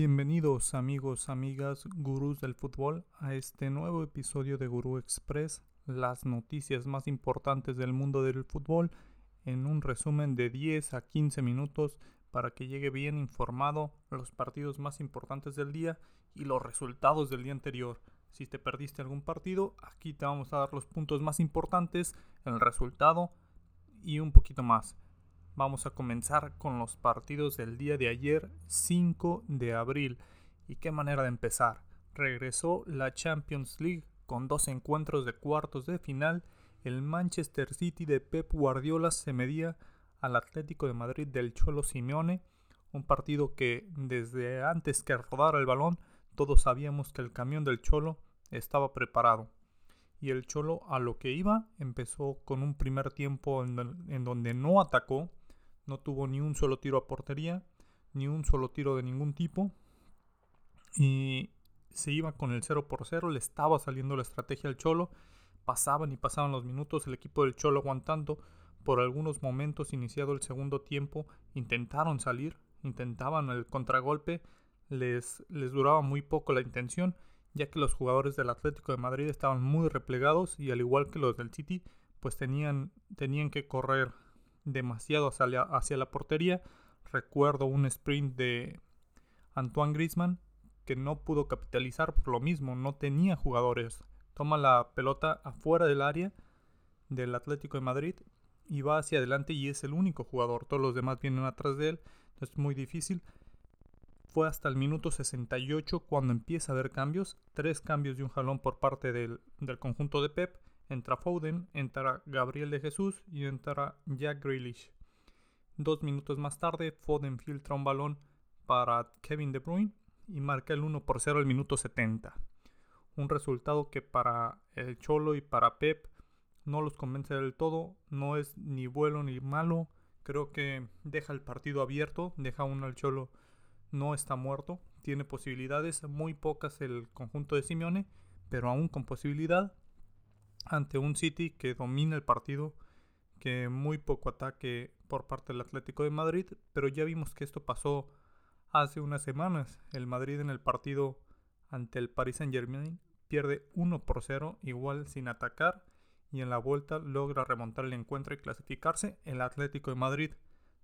Bienvenidos amigos, amigas, gurús del fútbol a este nuevo episodio de Gurú Express, las noticias más importantes del mundo del fútbol en un resumen de 10 a 15 minutos para que llegue bien informado los partidos más importantes del día y los resultados del día anterior. Si te perdiste algún partido, aquí te vamos a dar los puntos más importantes, el resultado y un poquito más. Vamos a comenzar con los partidos del día de ayer, 5 de abril. ¿Y qué manera de empezar? Regresó la Champions League con dos encuentros de cuartos de final. El Manchester City de Pep Guardiola se medía al Atlético de Madrid del Cholo Simeone. Un partido que desde antes que rodara el balón todos sabíamos que el camión del Cholo estaba preparado. Y el Cholo a lo que iba empezó con un primer tiempo en, donde no atacó, no tuvo ni un solo tiro a portería, ni un solo tiro de ningún tipo. Y se iba con el 0 por 0, le estaba saliendo la estrategia al Cholo. Pasaban y pasaban los minutos, el equipo del Cholo aguantando. Por algunos momentos, iniciado el segundo tiempo, intentaron salir, intentaban el contragolpe, les, les duraba muy poco la intención, ya que los jugadores del Atlético de Madrid estaban muy replegados y al igual que los del City, pues tenían, tenían que correr demasiado hacia la, portería. Recuerdo un sprint de Antoine Griezmann que no pudo capitalizar por lo mismo, no tenía jugadores. Toma la pelota afuera del área del Atlético de Madrid y va hacia adelante y es el único jugador. Todos los demás vienen atrás de él, es muy difícil. Fue hasta el minuto 68 cuando empieza a haber cambios, tres cambios y un jalón por parte del conjunto de Pep Entra Foden, entra Gabriel de Jesús y entra Jack Grealish. Dos minutos más tarde, Foden filtra un balón para Kevin De Bruyne y marca el 1 por 0 al minuto 70. Un resultado que para el Cholo y para Pep no los convence del todo, no es ni bueno ni malo. Creo que deja el partido abierto, deja uno al Cholo, no está muerto, tiene posibilidades, muy pocas el conjunto de Simeone, pero aún con posibilidad ante un City que domina el partido, que muy poco ataque por parte del Atlético de Madrid, pero ya vimos que esto pasó hace unas semanas. El Madrid en el partido ante el Paris Saint Germain pierde 1 por 0, igual sin atacar, y en la vuelta logra remontar el encuentro y clasificarse. El Atlético de Madrid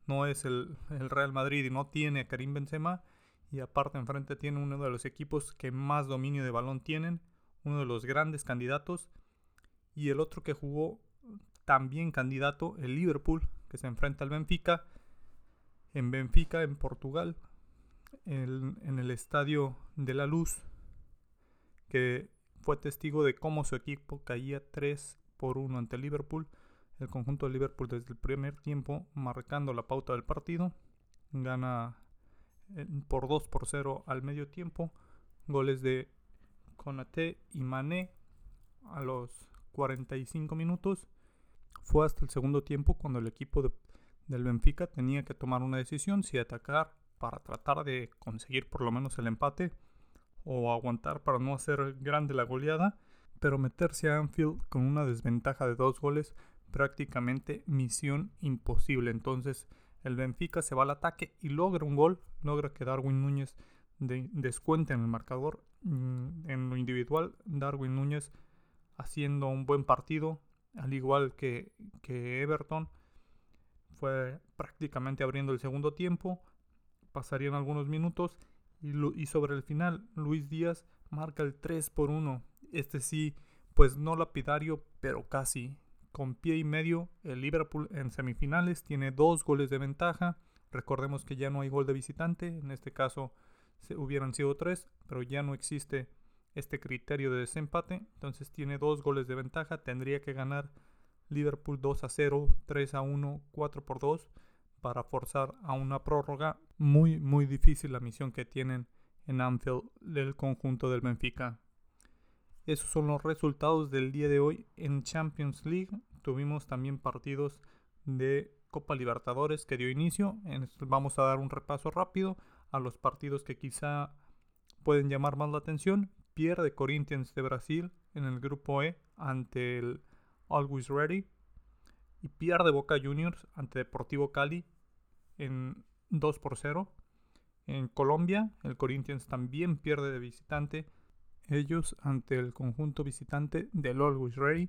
no es el, el Real Madrid y no tiene a Karim Benzema, y aparte enfrente tiene uno de los equipos que más dominio de balón tienen, uno de los grandes candidatos y el otro que jugó también candidato, el Liverpool, que se enfrenta al Benfica, en Benfica, en Portugal, en, el Estadio de la Luz, que fue testigo de cómo su equipo caía 3 por 1 ante Liverpool. El conjunto de Liverpool desde el primer tiempo marcando la pauta del partido. Gana eh, por 2 por 0 al medio tiempo. Goles de Konate y Mané a los 45 minutos. Fue hasta el segundo tiempo cuando el equipo del Benfica tenía que tomar una decisión si atacar para tratar de conseguir por lo menos el empate o aguantar para no hacer grande la goleada, pero meterse a Anfield con una desventaja de dos goles prácticamente misión imposible. Entonces el Benfica se va al ataque y logra un gol, logra que Darwin Núñez descuente en el marcador. Mm, en lo individual, Darwin Núñez haciendo un buen partido, al igual que, Everton. Fue prácticamente abriendo el segundo tiempo. Pasarían algunos minutos y, y, sobre el final Luis Díaz marca el 3 por 1. Este sí, pues no lapidario, pero casi. Con pie y medio, el Liverpool en semifinales tiene dos goles de ventaja. Recordemos que ya no hay gol de visitante, en este caso se hubieran sido tres, pero ya no existe este criterio de desempate. Entonces tiene dos goles de ventaja. Tendría que ganar Liverpool 2 a 0, 3 a 1, 4 por 2 para forzar a una prórroga. Muy, muy difícil la misión que tienen en Anfield del conjunto del Benfica. Esos son los resultados del día de hoy en Champions League. Tuvimos también partidos de Copa Libertadores que dio inicio. Vamos a dar un repaso rápido a los partidos que quizá pueden llamar más la atención pierde Corinthians de Brasil en el grupo E ante el Always Ready y pierde Boca Juniors ante Deportivo Cali en 2 por 0. En Colombia, el Corinthians también pierde de visitante. Ellos ante el conjunto visitante del Always Ready.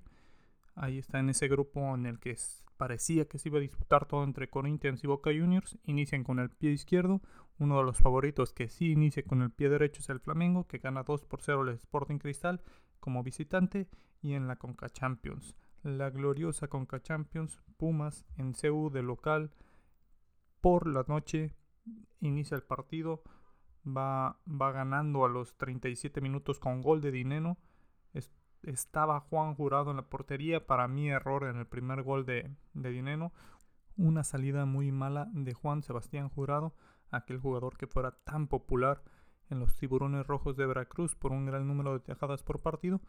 Ahí está en ese grupo en el que parecía que se iba a disputar todo entre Corinthians y Boca Juniors. Inician con el pie izquierdo. Uno de los favoritos que sí inicia con el pie derecho es el Flamengo, que gana 2 por 0 el Sporting Cristal como visitante. Y en la Conca Champions, la gloriosa Conca Champions, Pumas en CU de local por la noche inicia el partido, va, va ganando a los 37 minutos con gol de Dineno. Estaba Juan Jurado en la portería, para mí error en el primer gol de, de Dineno. Una salida muy mala de Juan Sebastián Jurado, aquel jugador que fuera tan popular en los tiburones rojos de Veracruz por un gran número de tajadas por partido,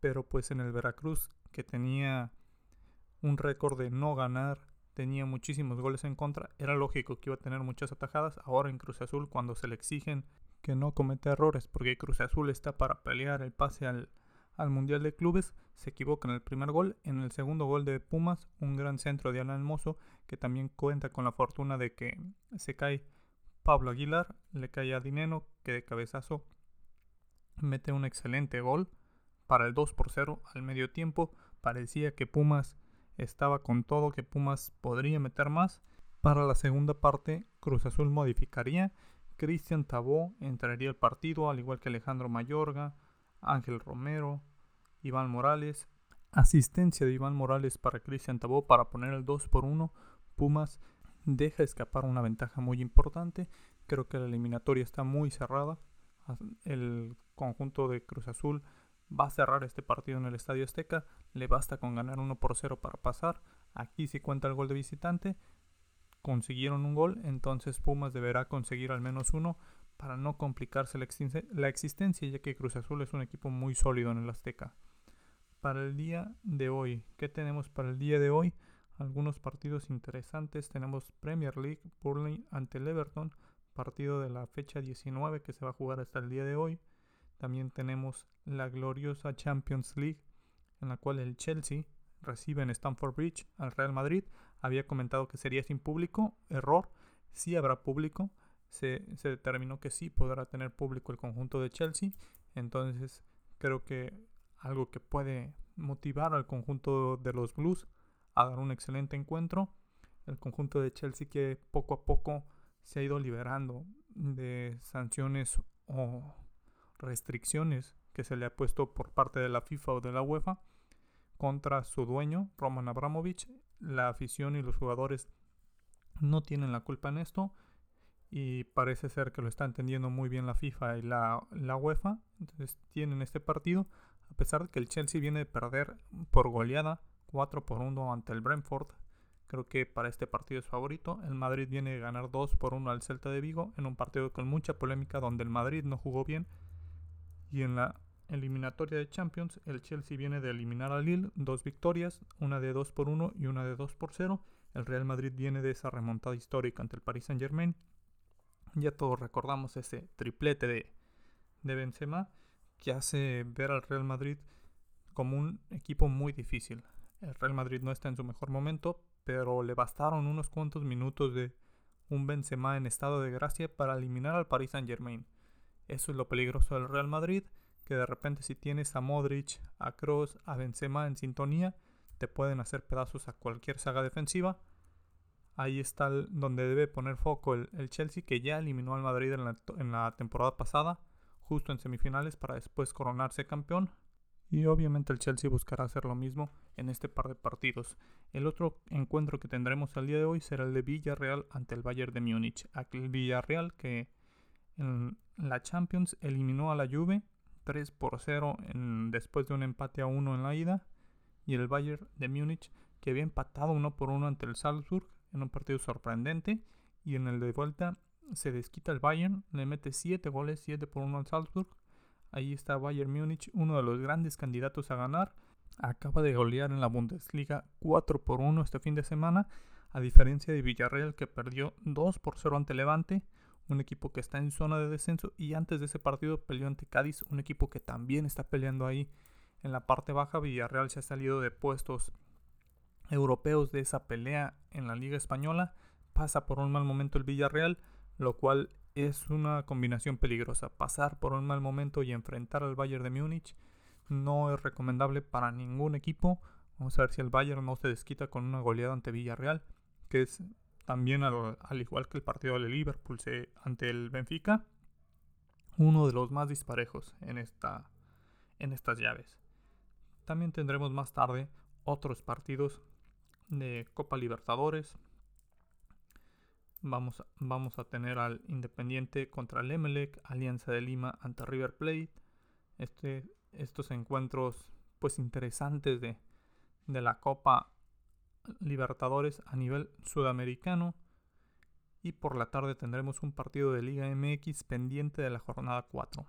pero pues en el Veracruz que tenía un récord de no ganar tenía muchísimos goles en contra, era lógico que iba a tener muchas atajadas. Ahora en Cruz Azul, cuando se le exigen que no cometa errores, porque Cruz Azul está para pelear el pase al, al Mundial de Clubes, se equivoca en el primer gol. En el segundo gol de Pumas, un gran centro de Alan Mozo, que también cuenta con la fortuna de que se cae Pablo Aguilar, le cae a Dineno, que de cabezazo mete un excelente gol para el 2 por 0 al medio tiempo. Parecía que Pumas estaba con todo que Pumas podría meter más. Para la segunda parte, Cruz Azul modificaría. Cristian Tabó entraría al partido, al igual que Alejandro Mayorga, Ángel Romero, Iván Morales. Asistencia de Iván Morales para Cristian Tabó para poner el 2 por 1. Pumas deja escapar una ventaja muy importante. Creo que la eliminatoria está muy cerrada. El conjunto de Cruz Azul va a cerrar este partido en el Estadio Azteca, le basta con ganar 1 por 0 para pasar, aquí si cuenta el gol de visitante, consiguieron un gol, entonces Pumas deberá conseguir al menos uno para no complicarse la, existencia, ya que Cruz Azul es un equipo muy sólido en el Azteca. Para el día de hoy, ¿qué tenemos para el día de hoy? Algunos partidos interesantes. Tenemos Premier League, Burnley ante el Everton, partido de la fecha 19 que se va a jugar hasta el día de hoy. También tenemos la gloriosa Champions League, en la cual el Chelsea recibe en Stamford Bridge al Real Madrid. Había comentado que sería sin público, error, sí habrá público. Se, se determinó que sí podrá tener público el conjunto de Chelsea. Entonces creo que algo que puede motivar al conjunto de los Blues a dar un excelente encuentro. El conjunto de Chelsea que poco a poco se ha ido liberando de sanciones o restricciones que se le ha puesto por parte de la FIFA o de la UEFA contra su dueño, Roman Abramovich. La afición y los jugadores no tienen la culpa en esto y parece ser que lo está entendiendo muy bien la FIFA y la, la UEFA. Entonces tienen este partido, a pesar de que el Chelsea viene de perder por goleada 4 por 1 ante el Brentford. Creo que para este partido es favorito. El Madrid viene de ganar 2 por 1 al Celta de Vigo en un partido con mucha polémica donde el Madrid no jugó bien y en la eliminatoria de Champions, el Chelsea viene de eliminar al Lille, dos victorias, una de 2 por 1 y una de 2 por 0. El Real Madrid viene de esa remontada histórica ante el Paris Saint Germain. Ya todos recordamos ese triplete de, de Benzema que hace ver al Real Madrid como un equipo muy difícil. El Real Madrid no está en su mejor momento, pero le bastaron unos cuantos minutos de un Benzema en estado de gracia para eliminar al Paris Saint Germain. Eso es lo peligroso del Real Madrid, que de repente si tienes a Modric, a Kroos, a Benzema en sintonía, te pueden hacer pedazos a cualquier saga defensiva. Ahí está donde debe poner foco el, Chelsea, que ya eliminó al Madrid en la, temporada pasada, justo en semifinales, para después coronarse campeón. Y obviamente el Chelsea buscará hacer lo mismo en este par de partidos. El otro encuentro que tendremos el día de hoy será el de Villarreal ante el Bayern de Múnich. Aquel Villarreal que en la Champions eliminó a la Juve 3 por 0 después de un empate a 1 en la ida. Y el Bayern de Múnich que había empatado 1 por 1 ante el Salzburg en un partido sorprendente. Y en el de vuelta se desquita el Bayern, le mete 7 goles, 7 por 1 al Salzburg. Ahí está Bayern Múnich, uno de los grandes candidatos a ganar. Acaba de golear en la Bundesliga 4 por 1 este fin de semana, a diferencia de Villarreal que perdió 2 por 0 ante Levante un equipo que está en zona de descenso y antes de ese partido peleó ante Cádiz, un equipo que también está peleando ahí en la parte baja. Villarreal se ha salido de puestos europeos de esa pelea en la Liga Española, pasa por un mal momento el Villarreal, lo cual es una combinación peligrosa. Pasar por un mal momento y enfrentar al Bayern de Múnich no es recomendable para ningún equipo. Vamos a ver si el Bayern no se desquita con una goleada ante Villarreal, que es también al, igual que el partido de Liverpool ante el Benfica, uno de los más disparejos en, esta, en estas llaves. También tendremos más tarde otros partidos de Copa Libertadores. Vamos, vamos a tener al Independiente contra el Emelec, Alianza de Lima ante River Plate. Este, estos encuentros pues interesantes de, de la Copa Libertadores a nivel sudamericano. Y por la tarde tendremos un partido de Liga MX pendiente de la jornada 4.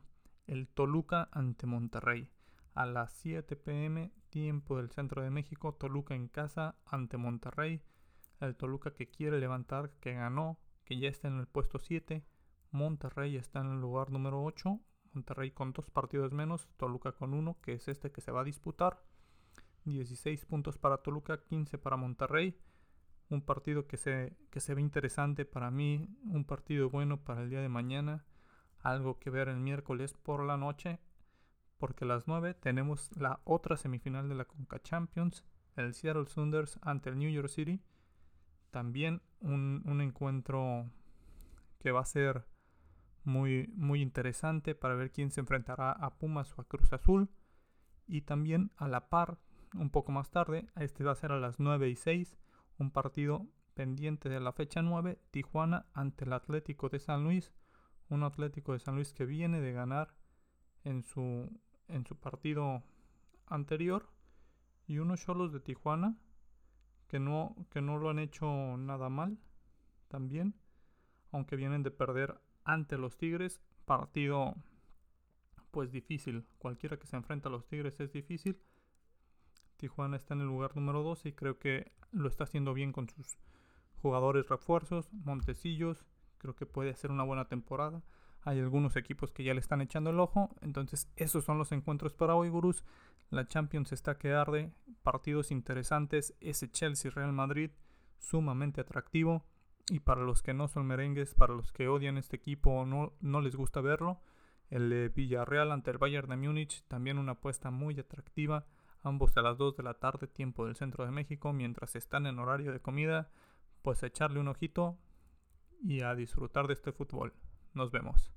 El Toluca ante Monterrey. A las 7 pm, tiempo del centro de México, Toluca en casa ante Monterrey. El Toluca que quiere levantar, que ganó, que ya está en el puesto 7. Monterrey está en el lugar número 8. Monterrey con dos partidos menos, Toluca con uno, que es este que se va a disputar. 16 puntos para Toluca, 15 para Monterrey. Un partido que se, que se ve interesante para mí, un partido bueno para el día de mañana. Algo que ver el miércoles por la noche, porque a las 9 tenemos la otra semifinal de la Conca Champions, el Seattle Sounders ante el New York City. También un, un encuentro que va a ser muy, muy interesante para ver quién se enfrentará a Pumas o a Cruz Azul. Y también a la par un poco más tarde. Este va a ser a las 9 y 6. Un partido pendiente de la fecha 9. Tijuana ante el Atlético de San Luis. Un Atlético de San Luis que viene de ganar en su, en su partido anterior. Y unos solos de Tijuana que no, que no lo han hecho nada mal también. Aunque vienen de perder ante los Tigres. Partido pues difícil. Cualquiera que se enfrenta a los Tigres es difícil. Tijuana está en el lugar número 12 y creo que lo está haciendo bien con sus jugadores refuerzos. Montecillos, creo que puede hacer una buena temporada. Hay algunos equipos que ya le están echando el ojo. Entonces, esos son los encuentros para hoy, gurús. La Champions está que arde. Partidos interesantes. Ese Chelsea Real Madrid, sumamente atractivo. Y para los que no son merengues, para los que odian este equipo o no, no les gusta verlo, el de Villarreal ante el Bayern de Múnich, también una apuesta muy atractiva ambos a las 2 de la tarde, tiempo del centro de México, mientras están en horario de comida, pues echarle un ojito y a disfrutar de este fútbol. Nos vemos.